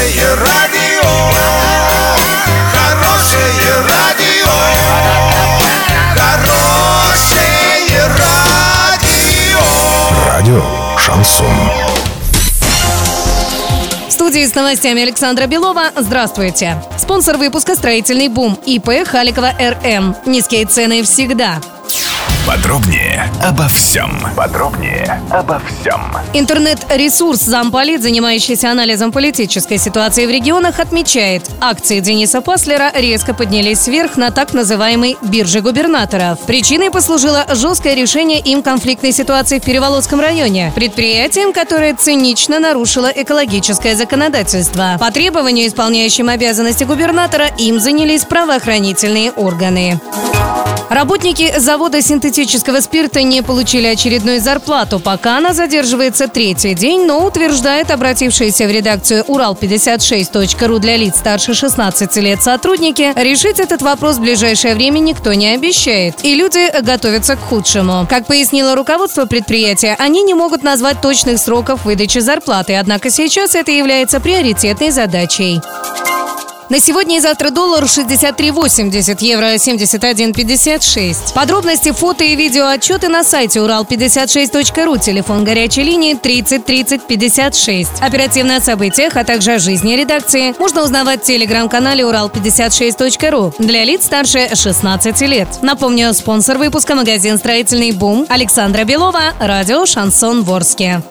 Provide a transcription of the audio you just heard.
Хорошее радио, хорошее радио, хорошее радио. Радио Шансон. В студии с новостями Александра Белова. Здравствуйте. Спонсор выпуска «Строительный бум» ИП Халикова РМ. Низкие цены всегда. Подробнее обо всем. Подробнее обо всем. Интернет-ресурс замполит, занимающийся анализом политической ситуации в регионах, отмечает, акции Дениса Паслера резко поднялись вверх на так называемой бирже губернаторов. Причиной послужило жесткое решение им конфликтной ситуации в Переволодском районе, предприятием, которое цинично нарушило экологическое законодательство. По требованию исполняющим обязанности губернатора им занялись правоохранительные органы. Работники завода синтетического спирта не получили очередную зарплату, пока она задерживается третий день, но утверждает обратившиеся в редакцию Урал56.ру для лиц старше 16 лет сотрудники, решить этот вопрос в ближайшее время никто не обещает, и люди готовятся к худшему. Как пояснило руководство предприятия, они не могут назвать точных сроков выдачи зарплаты, однако сейчас это является приоритетной задачей. На сегодня и завтра доллар 63,80, евро 71,56. Подробности, фото и видео отчеты на сайте урал56.ру, телефон горячей линии 30 30 56. Оперативно о событиях, а также о жизни редакции можно узнавать в телеграм-канале урал56.ру для лиц старше 16 лет. Напомню, спонсор выпуска магазин «Строительный бум» Александра Белова, радио «Шансон Ворске».